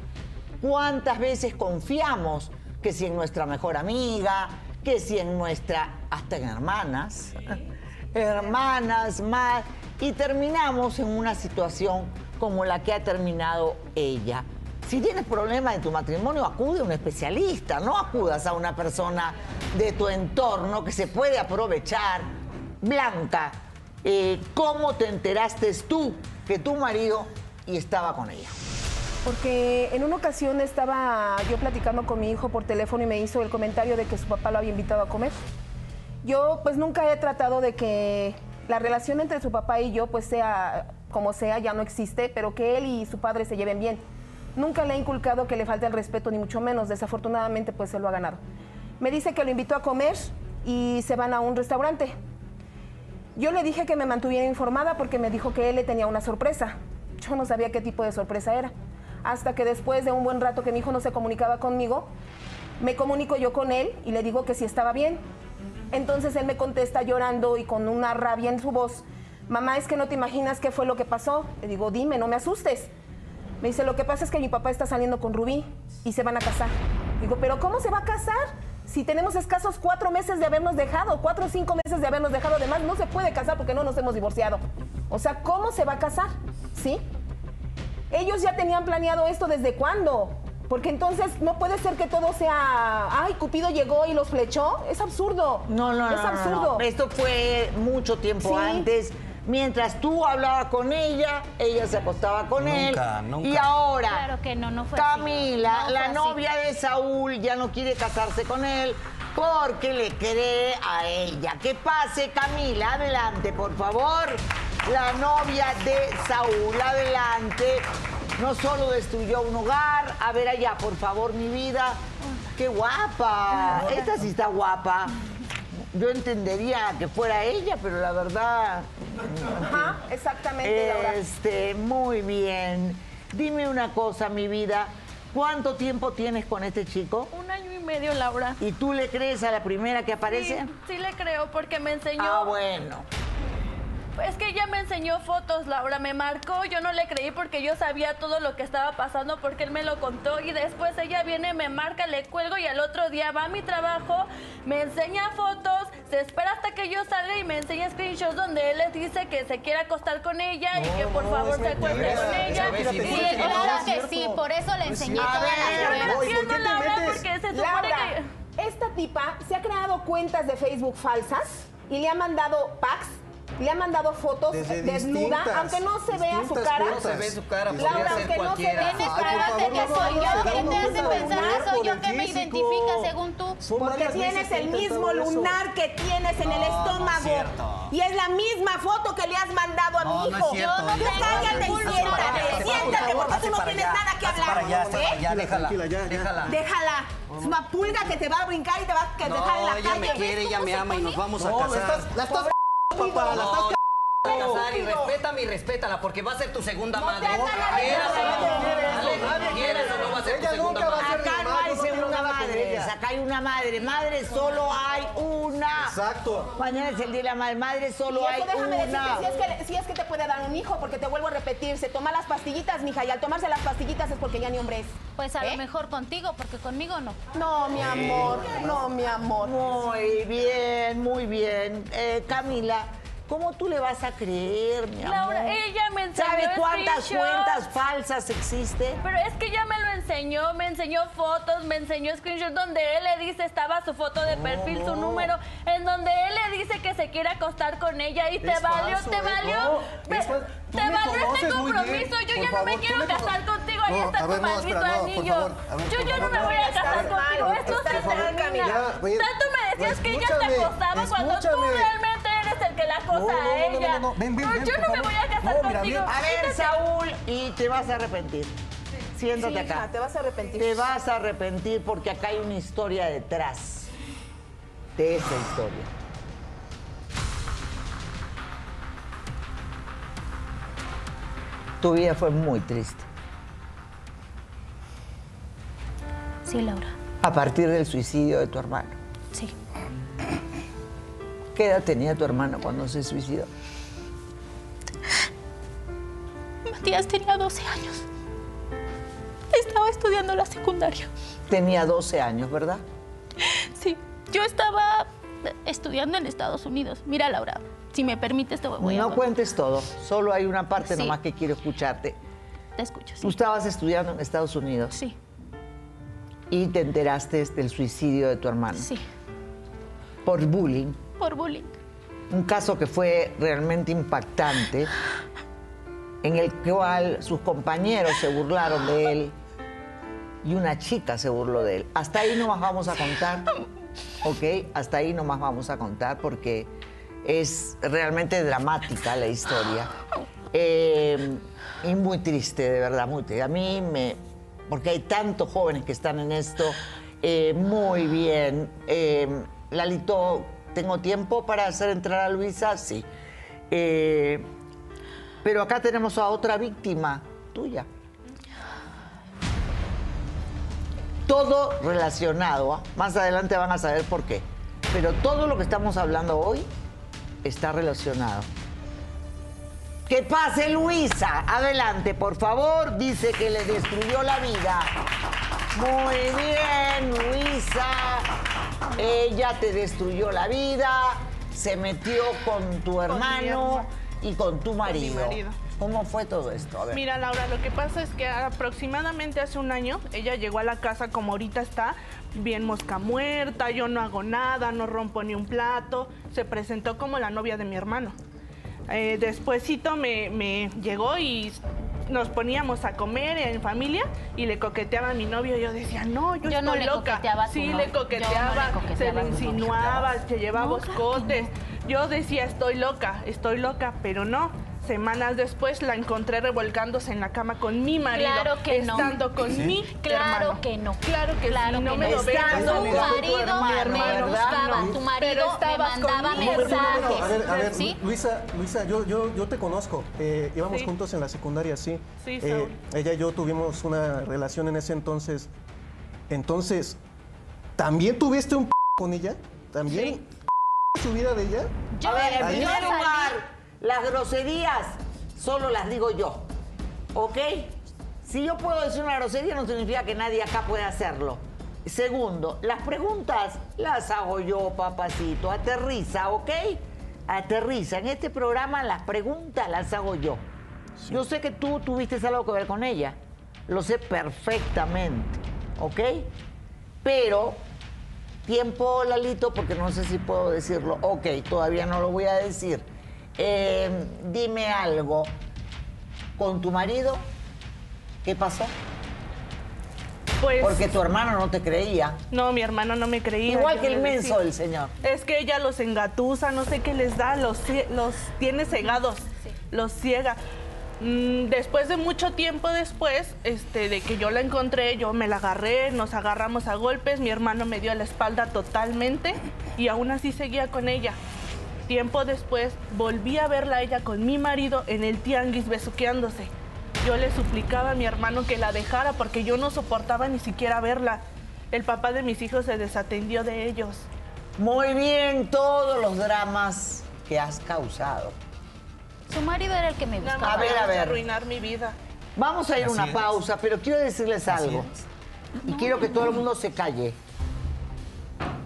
A: ¿Cuántas veces confiamos que si en nuestra mejor amiga, que si en nuestra, hasta en hermanas, hermanas más, y terminamos en una situación como la que ha terminado ella? Si tienes problemas en tu matrimonio, acude a un especialista, no acudas a una persona de tu entorno que se puede aprovechar. Blanca, eh, ¿cómo te enteraste tú que tu marido y estaba con ella?
J: Porque en una ocasión estaba yo platicando con mi hijo por teléfono y me hizo el comentario de que su papá lo había invitado a comer. Yo pues nunca he tratado de que la relación entre su papá y yo pues sea como sea, ya no existe, pero que él y su padre se lleven bien. Nunca le he inculcado que le falte el respeto, ni mucho menos. Desafortunadamente pues se lo ha ganado. Me dice que lo invitó a comer y se van a un restaurante. Yo le dije que me mantuviera informada porque me dijo que él le tenía una sorpresa. Yo no sabía qué tipo de sorpresa era. Hasta que después de un buen rato que mi hijo no se comunicaba conmigo, me comunico yo con él y le digo que sí estaba bien. Entonces él me contesta llorando y con una rabia en su voz, mamá, es que no te imaginas qué fue lo que pasó. Le digo, dime, no me asustes. Me dice, lo que pasa es que mi papá está saliendo con Rubí y se van a casar. Digo, pero ¿cómo se va a casar? Si tenemos escasos cuatro meses de habernos dejado, cuatro o cinco meses de habernos dejado, además no se puede casar porque no nos hemos divorciado. O sea, ¿cómo se va a casar? ¿Sí? Ellos ya tenían planeado esto desde cuándo. Porque entonces no puede ser que todo sea, ay, Cupido llegó y los flechó. Es absurdo.
A: No, no, no.
J: Es
A: no,
J: absurdo.
A: no. Esto fue mucho tiempo
J: Sí.
A: antes. Mientras tú hablabas con ella, ella se acostaba con
D: Nunca,
A: él.
D: nunca.
A: Y ahora,
E: Claro que no, no fue así.
A: Camila,
E: No fue
A: la
E: así.
A: novia de Saúl, ya no quiere casarse con él porque le cree a ella. Que pase, Camila, adelante, por favor. La novia de Saúl, adelante. No solo destruyó un hogar. A ver allá, por favor, mi vida. ¡Qué guapa! Esta sí está guapa. Yo entendería que fuera ella, pero la verdad.
J: Ajá, exactamente, Laura.
A: Este, muy bien. Dime una cosa, mi vida. ¿Cuánto tiempo tienes con este chico?
K: Un año y medio, Laura.
A: ¿Y tú le crees a la primera que aparece?
K: Sí, sí le creo porque me enseñó.
A: Ah, bueno.
K: Es que ella me enseñó fotos, Laura, me marcó, yo no le creí porque yo sabía todo lo que estaba pasando porque él me lo contó y después ella viene, me marca, le cuelgo y al otro día va a mi trabajo, me enseña fotos, se espera hasta que yo salga y me enseña screenshots donde él le dice que se quiere acostar con ella y que por favor se acueste con ella.
D: Sí,
E: Claro que sí, por eso le enseñé
A: A
E: todas las
K: Yo no Laura, porque se supone
J: Laura,
K: que...
J: esta tipa se ha creado cuentas de Facebook falsas y le ha mandado packs, le ha mandado fotos
B: Desde
J: desnuda, aunque no se vea su cara.
D: No se ve su cara,
J: Laura, aunque no se vea
E: Tienes
J: cara.
E: de que soy yo. ¿Qué te hace pensar que soy yo que me identifica según tú?
J: Porque tienes el mismo lunar que tienes en el estómago. y es la misma foto que le has mandado a mi
D: no
J: hijo. no cállate y siéntate. Siéntate porque tú no tienes nada que hablar.
D: déjala,
B: Tranquila, ya, ya.
D: déjala.
J: Déjala. Es una pulga que te va a brincar y te va a dejar en
D: No,
J: la
D: ella me
J: calle.
D: quiere, ella me ama y nos vamos a casar.
B: estás, la estás papá, la estás
D: casar y respétame y respétala porque va a ser tu segunda madre. ¿Quieras o no?
J: verdad.
D: Ale, ¿Quieras o no va a ser tu
B: Ella
D: segunda
B: nunca va a
D: madre?
B: ser
A: Acá no hay segunda madre, acá hay una madre. Madre solo hay una.
B: Exacto.
A: Mañana es el día de la madre. Madre solo
J: Y
A: hay
J: déjame
A: una.
J: decirte, si es, que, si es que te puede dar un hijo, porque te vuelvo a repetir, se toma las pastillitas, mija, y al tomarse las pastillitas es porque ya ni hombre es.
E: Pues a
J: ¿Eh?
E: lo mejor contigo, porque conmigo no.
J: No, mi amor, no, mi amor.
A: Muy bien, muy bien. Eh, Camila, ¿cómo tú le vas a creer, mi amor?
K: Laura, ella me enseñó
A: ¿Sabe cuántas
K: screenshots.
A: cuentas falsas existen?
K: Pero es que ya me lo enseñó, me enseñó fotos, me enseñó screenshots donde él le dice, estaba su foto de perfil, su número, en donde él le dice que se quiere acostar con ella y te valió,
B: falso,
K: te
B: ¿eh?
K: valió,
B: No,
K: me-
B: es
K: te
B: me
K: valió este compromiso, yo
B: Por
K: ya no
B: favor,
K: me
B: tú
K: quiero
B: me
K: casar contigo, ahí
B: No,
K: está tu
B: ver, no,
K: maldito
B: no,
K: anillo.
B: favor,
K: yo ya no me
B: no.
K: voy a casar contigo, esto se termina. Tanto me decías que ella te acostaba cuando tú realmente que la acosa
B: No, no, no,
K: a
B: no,
K: ella.
B: no, no, ven, ven, ven,
K: yo no me voy a casar
B: No, mira,
K: contigo.
A: A ver. Saúl, y te vas a arrepentir. Siéntate
J: Sí,
A: acá.
J: hija, te vas a arrepentir.
A: Te vas a arrepentir porque acá hay una historia detrás de esa historia. Tu vida fue muy triste.
E: Sí, Laura.
A: A partir del suicidio de tu hermano.
E: Sí.
A: ¿Qué edad tenía tu hermano cuando se suicidó?
E: Matías tenía 12 años. Estaba estudiando la secundaria.
A: Tenía 12 años, ¿verdad?
E: Sí, yo estaba estudiando en Estados Unidos. Mira, Laura, si me permites te voy a...
A: no cuentes todo, solo hay una parte
E: Sí.
A: nomás que quiero escucharte.
E: Te escucho, sí.
A: Tú estabas estudiando en Estados Unidos.
E: Sí,
A: Y te enteraste del suicidio de tu hermano.
E: sí,
A: Por bullying.
E: Por.
A: Un caso que fue realmente impactante, en el cual sus compañeros se burlaron de él y una chica se burló de él. Hasta ahí no más vamos a contar, ¿ok? Hasta ahí no más vamos a contar porque es realmente dramática la historia. Eh, y muy triste, de verdad, muy triste. A mí me... Porque hay tantos jóvenes que están en esto. Eh, muy bien. Eh, Lalito, ¿tengo tiempo para hacer entrar a Luisa? Sí. Eh, pero acá tenemos a otra víctima tuya. Todo relacionado, ¿ah? más adelante van a saber por qué. Pero todo lo que estamos hablando hoy está relacionado. Que pase Luisa. Adelante, por favor. Dice que le destruyó la vida. Muy bien, Luisa. Ella te destruyó la vida. Se metió con tu hermano y con tu marido.
L: marido.
A: ¿Cómo fue todo esto? A ver.
L: Mira, Laura, lo que pasa es que aproximadamente hace un año ella llegó a la casa como ahorita está, bien mosca muerta, yo no hago nada, no rompo ni un plato. Se presentó como la novia de mi hermano. Eh, despuésito me, me llegó y nos poníamos a comer en familia y le coqueteaba a mi novio. Yo decía, no, yo,
E: Yo
L: estoy
E: no le
L: loca.
E: coqueteaba a tu
L: sí,
E: novio.
L: le
E: Yo no le
L: coqueteaba,
E: coqueteaba
L: se le insinuaba, se llevaba
E: No, claro que
L: escotes. Yo decía, estoy loca, estoy loca, pero no. Semanas después la encontré revolcándose en la cama con mi marido.
E: Claro que no.
L: Estando con
E: ¿Sí?
L: mi
E: Claro
L: hermano.
E: que no.
L: Claro que
E: Claro
L: sí, no
E: que
L: me
E: no.
L: lo
E: Estando tu marido me buscaba,
L: No.
E: tu marido
L: Pero
E: me mandaba mensajes.
B: A ver, a ver,
E: ¿Sí?
B: Luisa, Luisa, yo, yo, yo te conozco. Eh, íbamos
L: Sí.
B: juntos en la secundaria, sí.
L: Sí,
B: Eh, ella y yo tuvimos una relación en ese entonces. Entonces, ¿también tuviste un con ella? ¿También su vida de ella?
A: A ver, en
B: Ahí-
A: primer lugar, las groserías solo las digo yo. ¿Ok? Si yo puedo decir una grosería no significa que nadie acá pueda hacerlo. Segundo, las preguntas las hago yo, papacito. Aterriza, ¿ok? Aterriza. En este programa las preguntas las hago yo. Yo sé que tú tuviste algo que ver con ella. Lo sé perfectamente. ¿Ok? Pero tiempo, Lalito, porque no sé si puedo decirlo. Ok, todavía no lo voy a decir. Eh, dime algo. ¿Con tu marido? ¿Qué pasó?
L: Pues,
A: Porque tu hermano no te creía.
L: no, mi hermano no me creía.
A: Igual que el menso del señor.
L: Es que ella los engatusa, no sé qué les da, los, los tiene cegados, los ciega. Mm, Después de mucho tiempo después, este, de que yo la encontré, yo me la agarré, nos agarramos a golpes, mi hermano me dio la espalda totalmente y aún así seguía con ella. Tiempo después volví a verla a ella con mi marido en el tianguis besuqueándose. Yo le suplicaba a mi hermano que la dejara porque yo no soportaba ni siquiera verla. El papá de mis hijos se desatendió de ellos.
A: Muy bien, todos los dramas que has causado.
E: Su marido era el que me buscaba.
A: A ver, a ver.
L: arruinar mi vida.
A: Vamos a ir a una
D: es.
A: pausa, pero quiero decirles algo. Y quiero que todo el mundo se calle.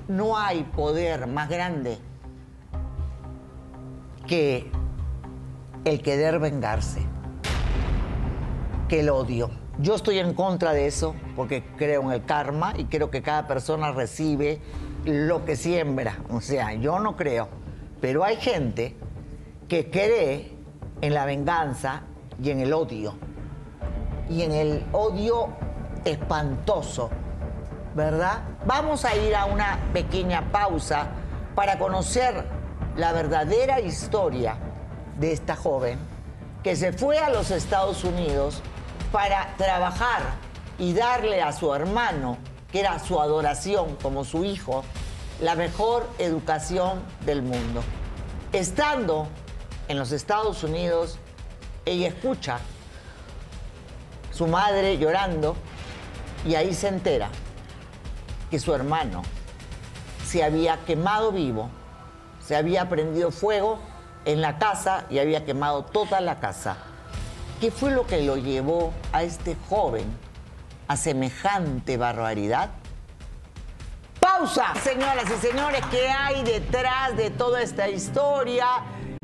A: No hay poder más grande que el querer vengarse, que el odio. Yo estoy en contra de eso porque creo en el karma y creo que cada persona recibe lo que siembra. O sea, yo no creo. Pero hay gente que cree en la venganza y en el odio. Y en el odio espantoso, ¿verdad? Vamos a ir a una pequeña pausa para conocer la verdadera historia de esta joven que se fue a los Estados Unidos para trabajar y darle a su hermano, que era su adoración como su hijo, la mejor educación del mundo. Estando en los Estados Unidos, ella escucha su madre llorando y ahí se entera que su hermano se había quemado vivo, se había prendido fuego en la casa y había quemado toda la casa. ¿Qué fue lo que lo llevó a este joven a semejante barbaridad? Pausa, señoras y señores, ¿qué hay detrás de toda esta historia?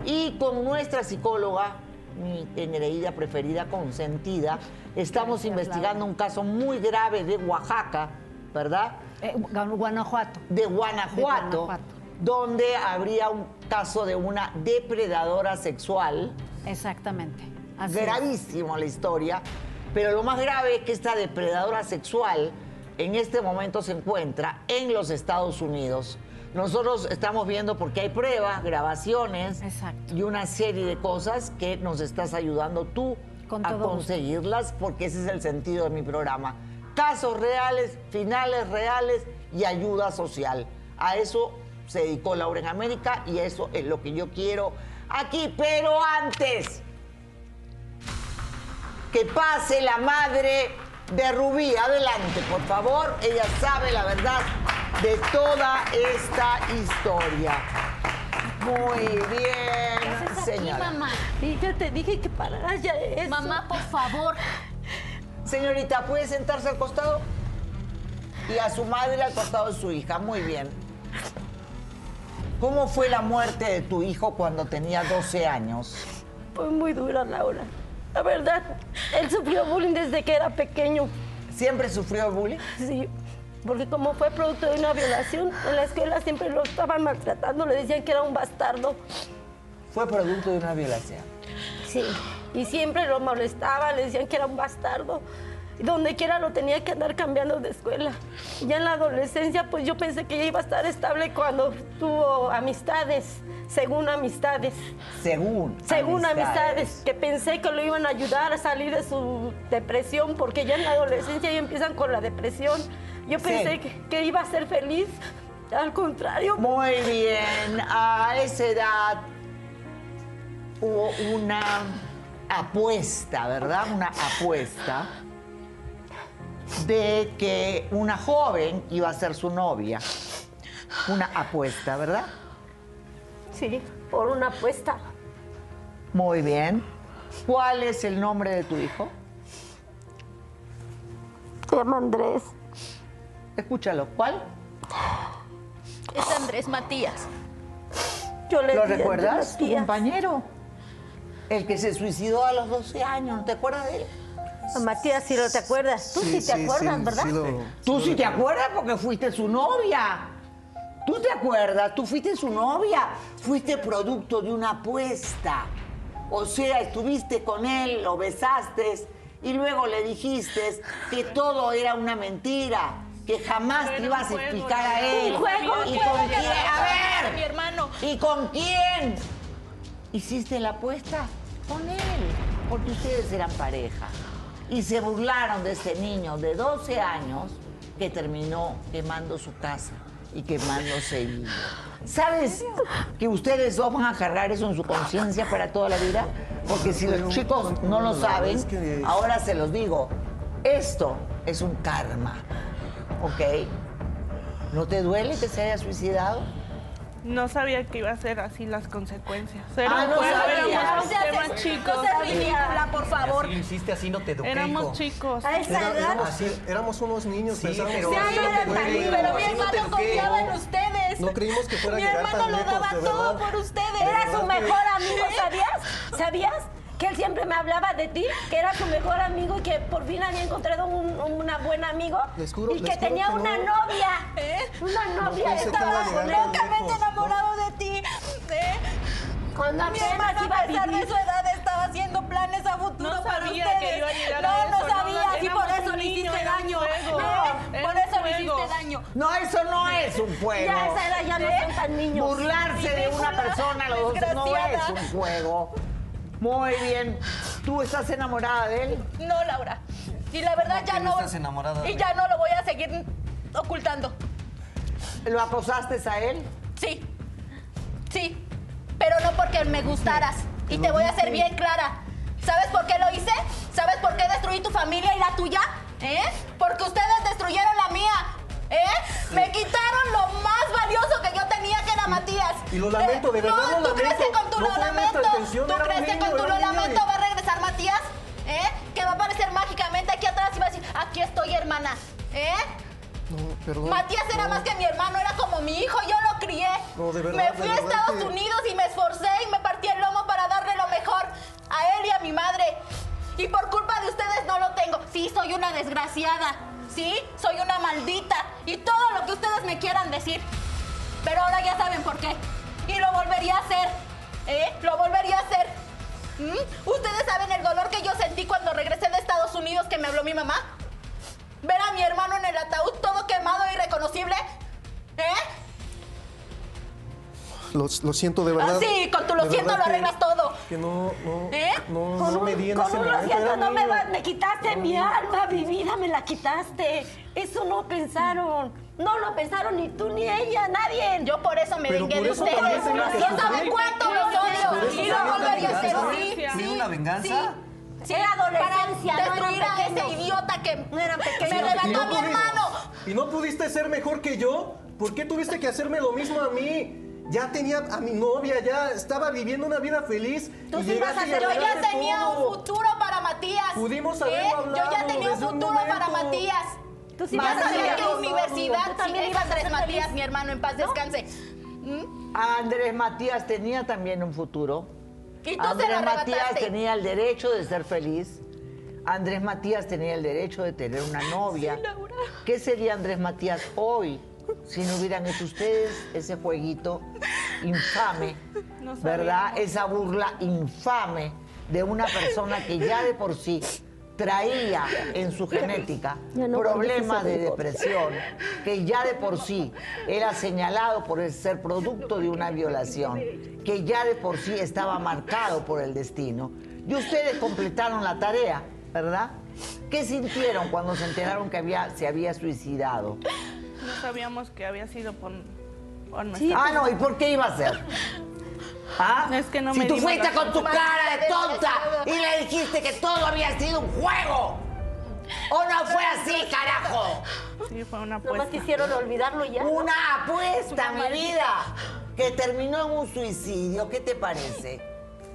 A: Y con nuestra psicóloga, mi engreída preferida, consentida, estamos investigando un caso muy grave de Oaxaca, ¿verdad?
F: Eh, Guanajuato.
A: De Guanajuato, donde habría un caso de una depredadora sexual.
F: Exactamente. Así es.
A: Gravísimo la historia, pero lo más grave es que esta depredadora sexual en este momento se encuentra en los Estados Unidos. Nosotros estamos viendo porque hay pruebas, grabaciones y una serie de cosas que nos estás ayudando tú
F: Con
A: a
F: gusto.
A: conseguirlas porque ese es el sentido de mi programa. Casos reales, finales reales y ayuda social. A eso se dedicó Laura en América y eso es lo que yo quiero aquí. Pero antes, que pase la madre de Rubí. Adelante, por favor. Ella sabe la verdad de toda esta historia. Muy bien, señora.
M: mamá? Y ya te dije que pararas ya eso.
E: Mamá, por favor.
A: Señorita, ¿puede sentarse al costado? Y a su madre al costado de su hija. Muy bien. ¿Cómo fue la muerte de tu hijo cuando tenía 12 años?
M: Fue muy dura, Laura. La verdad, él sufrió bullying desde que era pequeño.
A: ¿Siempre sufrió bullying?
M: Sí, porque como fue producto de una violación, en la escuela siempre lo estaban maltratando, le decían que era un bastardo.
A: Fue producto de una violación.
M: Sí, y siempre lo molestaban, le decían que era un bastardo. Donde quiera lo tenía que andar cambiando de escuela. Ya en la adolescencia, pues yo pensé que ya iba a estar estable cuando tuvo amistades, según amistades.
A: Según.
M: Según amistades. que pensé que lo iban a ayudar a salir de su depresión, porque ya en la adolescencia ya empiezan con la depresión. Yo
A: Sí.
M: pensé que, que iba a ser feliz, al contrario.
A: Muy bien. A esa edad hubo una apuesta, ¿verdad? Una apuesta de que una joven iba a ser su novia. Una apuesta, ¿verdad?
M: Sí, por una apuesta.
A: Muy bien. ¿Cuál es el nombre de tu hijo?
M: Se llama Andrés.
A: Escúchalo. ¿Cuál?
E: Es Andrés Matías.
M: Yo le
A: ¿Lo recuerdas? Tu compañero. El que se suicidó a los 12 años. ¿No te acuerdas de él?
M: Matías, si no te acuerdas. Tú sí, te acuerdas, ¿verdad?
A: Tú sí te acuerdas porque fuiste su novia. ¿Tú te acuerdas? Tú fuiste su novia. Fuiste producto de una apuesta. O sea, estuviste con él, lo besaste y luego le dijiste que todo era una mentira, que jamás te ibas a explicar a él.
E: Un juego,
A: ¿Y con quién? A ver.
E: mi hermano.
A: ¿Y con quién? ¿Hiciste la apuesta? Con él, porque ustedes eran pareja. Y se burlaron de este niño de 12 años que terminó quemando su casa y quemándose vivo. ¿Sabes que ustedes dos van a cargar eso en su conciencia para toda la vida? Porque si los chicos no lo saben, ahora se los digo, esto es un karma, ¿ok? ¿No te duele que se haya suicidado?
L: No sabía que iba a ser así las consecuencias. Era
A: Ah, no
L: éramos,
A: No
L: éramos chicos.
E: no seas ridícula, por favor.
D: Si hiciste así, no te eduqué,
L: Éramos
D: hijo.
L: chicos.
M: A esa edad.
B: éramos,
D: Así-
B: éramos unos niños,
D: Sí, pero no
B: tan
E: mi
D: Así no te
E: hermano
D: eduqué,
E: confiaba en
B: no.
E: ustedes.
B: No creímos que fuera a
E: Mi
B: llegar
E: hermano
B: tan
E: lo daba todo por ustedes.
M: Era su mejor
B: que-
M: amigo, ¿sabías? ¿Sabías? Que él siempre me hablaba de ti, que era su mejor amigo y que por fin había encontrado un, una buen amigo.
B: Les juro-
M: y
B: les
M: que
B: juro
M: tenía
B: que
M: una
B: no.
M: novia.
E: ¿Eh?
M: Una novia.
B: a
M: estaba
E: Locamente enamorado de ti. ¿eh?
M: Cuando
E: Mi
M: iba
E: a
M: a
E: pesar de su edad, estaba haciendo planes a futuro
L: No
E: para
L: sabía
E: ustedes.
L: que iba a llegar
E: no,
L: a
E: no
L: no,
E: sabías y por eso
L: un
E: le hiciste
L: un
E: daño.
L: juego.
E: ¿eh? Por
L: un
E: eso le hiciste daño.
A: No, eso no es un juego.
M: Ya esa edad ya no son tan niños.
A: Burlarse de una persona a los 12 no es un juego. Muy bien. ¿Tú estás enamorada de él?
E: No, Laura. Y la verdad ya no.
D: estás enamorada
E: Y
D: de
E: ya no lo voy a seguir ocultando.
A: ¿Lo acosaste a él?
E: Sí. Sí. Pero no porque me gustaras. Y te voy a ser bien clara. ¿Sabes por qué lo hice? ¿Sabes por qué destruí tu familia y la tuya? ¿Eh? Porque ustedes destruyeron la mía. ¿Eh? Me quitaron lo más valioso que yo tenía, que era Matías.
B: Y lo lamento, de verdad
E: no,
B: lo
E: ¿tú crees
B: lamento.
E: que tu
B: No
E: lamento? ¿Tú crees que con tu lamento va a regresar Matías? ¿Eh? Que va a aparecer mágicamente aquí atrás y va a decir, aquí estoy, hermana. ¿Eh?
B: No, perdón.
E: Matías era
B: no.
E: más que mi hermano, era como mi hijo, yo lo crié.
B: No, de verdad,
E: me
B: de
E: fui a Estados
B: que-
E: Unidos y me esforcé y me partí el lomo para darle lo mejor a él y a mi madre. Y por culpa de ustedes no lo tengo. Sí, soy una desgraciada. Sí, soy una maldita. Y todo lo que ustedes me quieran decir. Pero ahora ya saben por qué. Y lo volvería a hacer. ¿Eh? Lo volvería a hacer. ¿Mm? ¿Ustedes saben el dolor que yo sentí cuando regresé de Estados Unidos que me habló mi mamá? Ver a mi hermano en el ataúd todo quemado e irreconocible. ¿Eh?
B: Lo, lo siento de verdad.
E: Ah, sí, con tu lo siento lo
B: que-
E: arreglas todo.
B: Que no, no,
E: ¿Eh?
B: no,
M: Con
B: no
M: un,
B: me di en
M: con
B: ese
M: un lo siento, no me, me quitaste mi alma, mi vida, me la quitaste. Eso no pensaron. No lo pensaron ni tú ni ella, nadie.
E: Yo por eso me
B: Pero
E: vengué
B: por
E: de
B: eso
E: ustedes.
B: también tenía que
E: ¿No saben
B: sufrir.
E: cuánto los
B: Por eso
E: odio? Y lo
B: también
E: volvería a hacer.
B: venganza.
E: Sí,
D: ¿Sí,
E: sí.
D: una venganza?
E: Sí,
M: Era adolescencia,
E: para
M: no eran
E: destruir a ese
M: pequeños.
E: idiota que
M: No eran
E: me.
B: ¿Y
E: levantó
B: no
E: a mi
B: pudiste-
E: hermano.
B: ¿Y no pudiste ser mejor que yo? ¿Por qué tuviste que hacerme lo mismo a mí? Ya tenía a mi novia, ya estaba viviendo una vida feliz.
M: Tú
B: y
M: sí ibas
B: llegaste
M: a
B: y
M: ser-
E: Yo ya tenía
B: todo.
E: un futuro para Matías.
B: Pudimos
E: ¿eh?
B: haberlo
E: Yo ya tenía un
B: desde un
E: futuro para
B: momento.
E: Matías.
M: Tú sí
E: Vas a
M: a
E: ver
M: feliz.
E: universidad
M: Tú también
E: sí,
M: ibas a
E: Andrés Matías,
M: feliz.
E: mi hermano, en paz descanse. ¿Mm?
A: Andrés Matías tenía también un futuro.
E: Y tú se
A: Andrés Matías tenía el derecho de ser feliz. Andrés Matías tenía el derecho de tener una novia. ¿Qué sería Andrés Matías hoy si no hubieran hecho ustedes ese jueguito infame,
L: No
A: ¿verdad? Esa burla infame de una persona que ya de por sí traía en su genética
M: no
A: problemas de depresión, que ya de por sí era señalado por ser producto de una violación, que ya de por sí estaba marcado por el destino. Y ustedes completaron la tarea, ¿verdad? ¿Qué sintieron cuando se enteraron que había, se había suicidado?
L: No sabíamos que había sido por, por nuestra
A: Sí. Ah, no, ¿y por qué iba a ser? ¿Ah?
L: Es que no
A: si
L: me
A: tú fuiste
L: razón.
A: con tu cara de tonta y le dijiste que todo había sido un juego. ¿O no fue así, carajo?
L: Sí, fue una
M: Nomás
L: apuesta.
M: quisieron olvidarlo ya.
A: Una apuesta,
E: Una
A: mi vida, que terminó en un suicidio. ¿Qué te parece?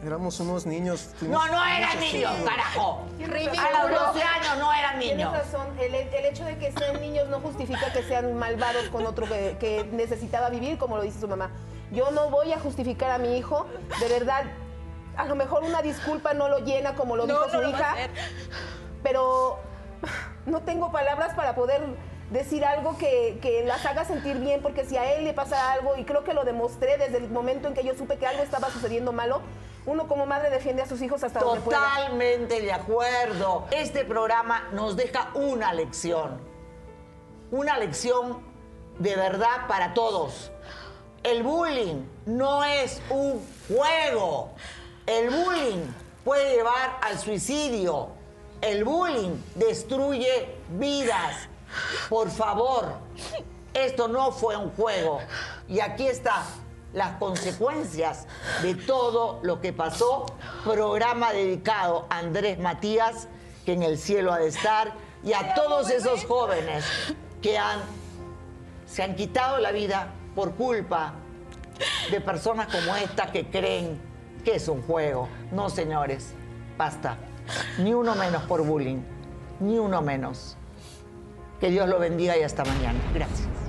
B: Éramos unos niños.
A: No, no eran niños, carajo.
E: Ridículo.
A: A los 12 años no eran
J: Tienes
A: niños.
J: razón, el, el hecho de que sean niños no justifica que sean malvados con otro que, que necesitaba vivir, como lo dice su mamá. Yo no voy a justificar a mi hijo, de verdad, a lo mejor una disculpa no lo llena como lo
E: No,
J: dijo
E: no
J: su
E: lo va a
J: hija, pero no tengo palabras para poder decir algo que, que las haga sentir bien, porque si a él le pasa algo, y creo que lo demostré desde el momento en que yo supe que algo estaba sucediendo malo, uno como madre defiende a sus hijos hasta donde pueda.
A: Totalmente de acuerdo. Este programa nos deja una lección. Una lección de verdad para todos. El bullying no es un juego. El bullying puede llevar al suicidio. El bullying destruye vidas. Por favor, esto no fue un juego. Y aquí está las consecuencias de todo lo que pasó. Programa dedicado a Andrés Matías, que en el cielo ha de estar, y a todos esos jóvenes que han, se han quitado la vida por culpa de personas como esta que creen que es un juego. No, señores, basta. Ni uno menos por bullying. Ni uno menos. Que Dios lo bendiga y hasta mañana. Gracias.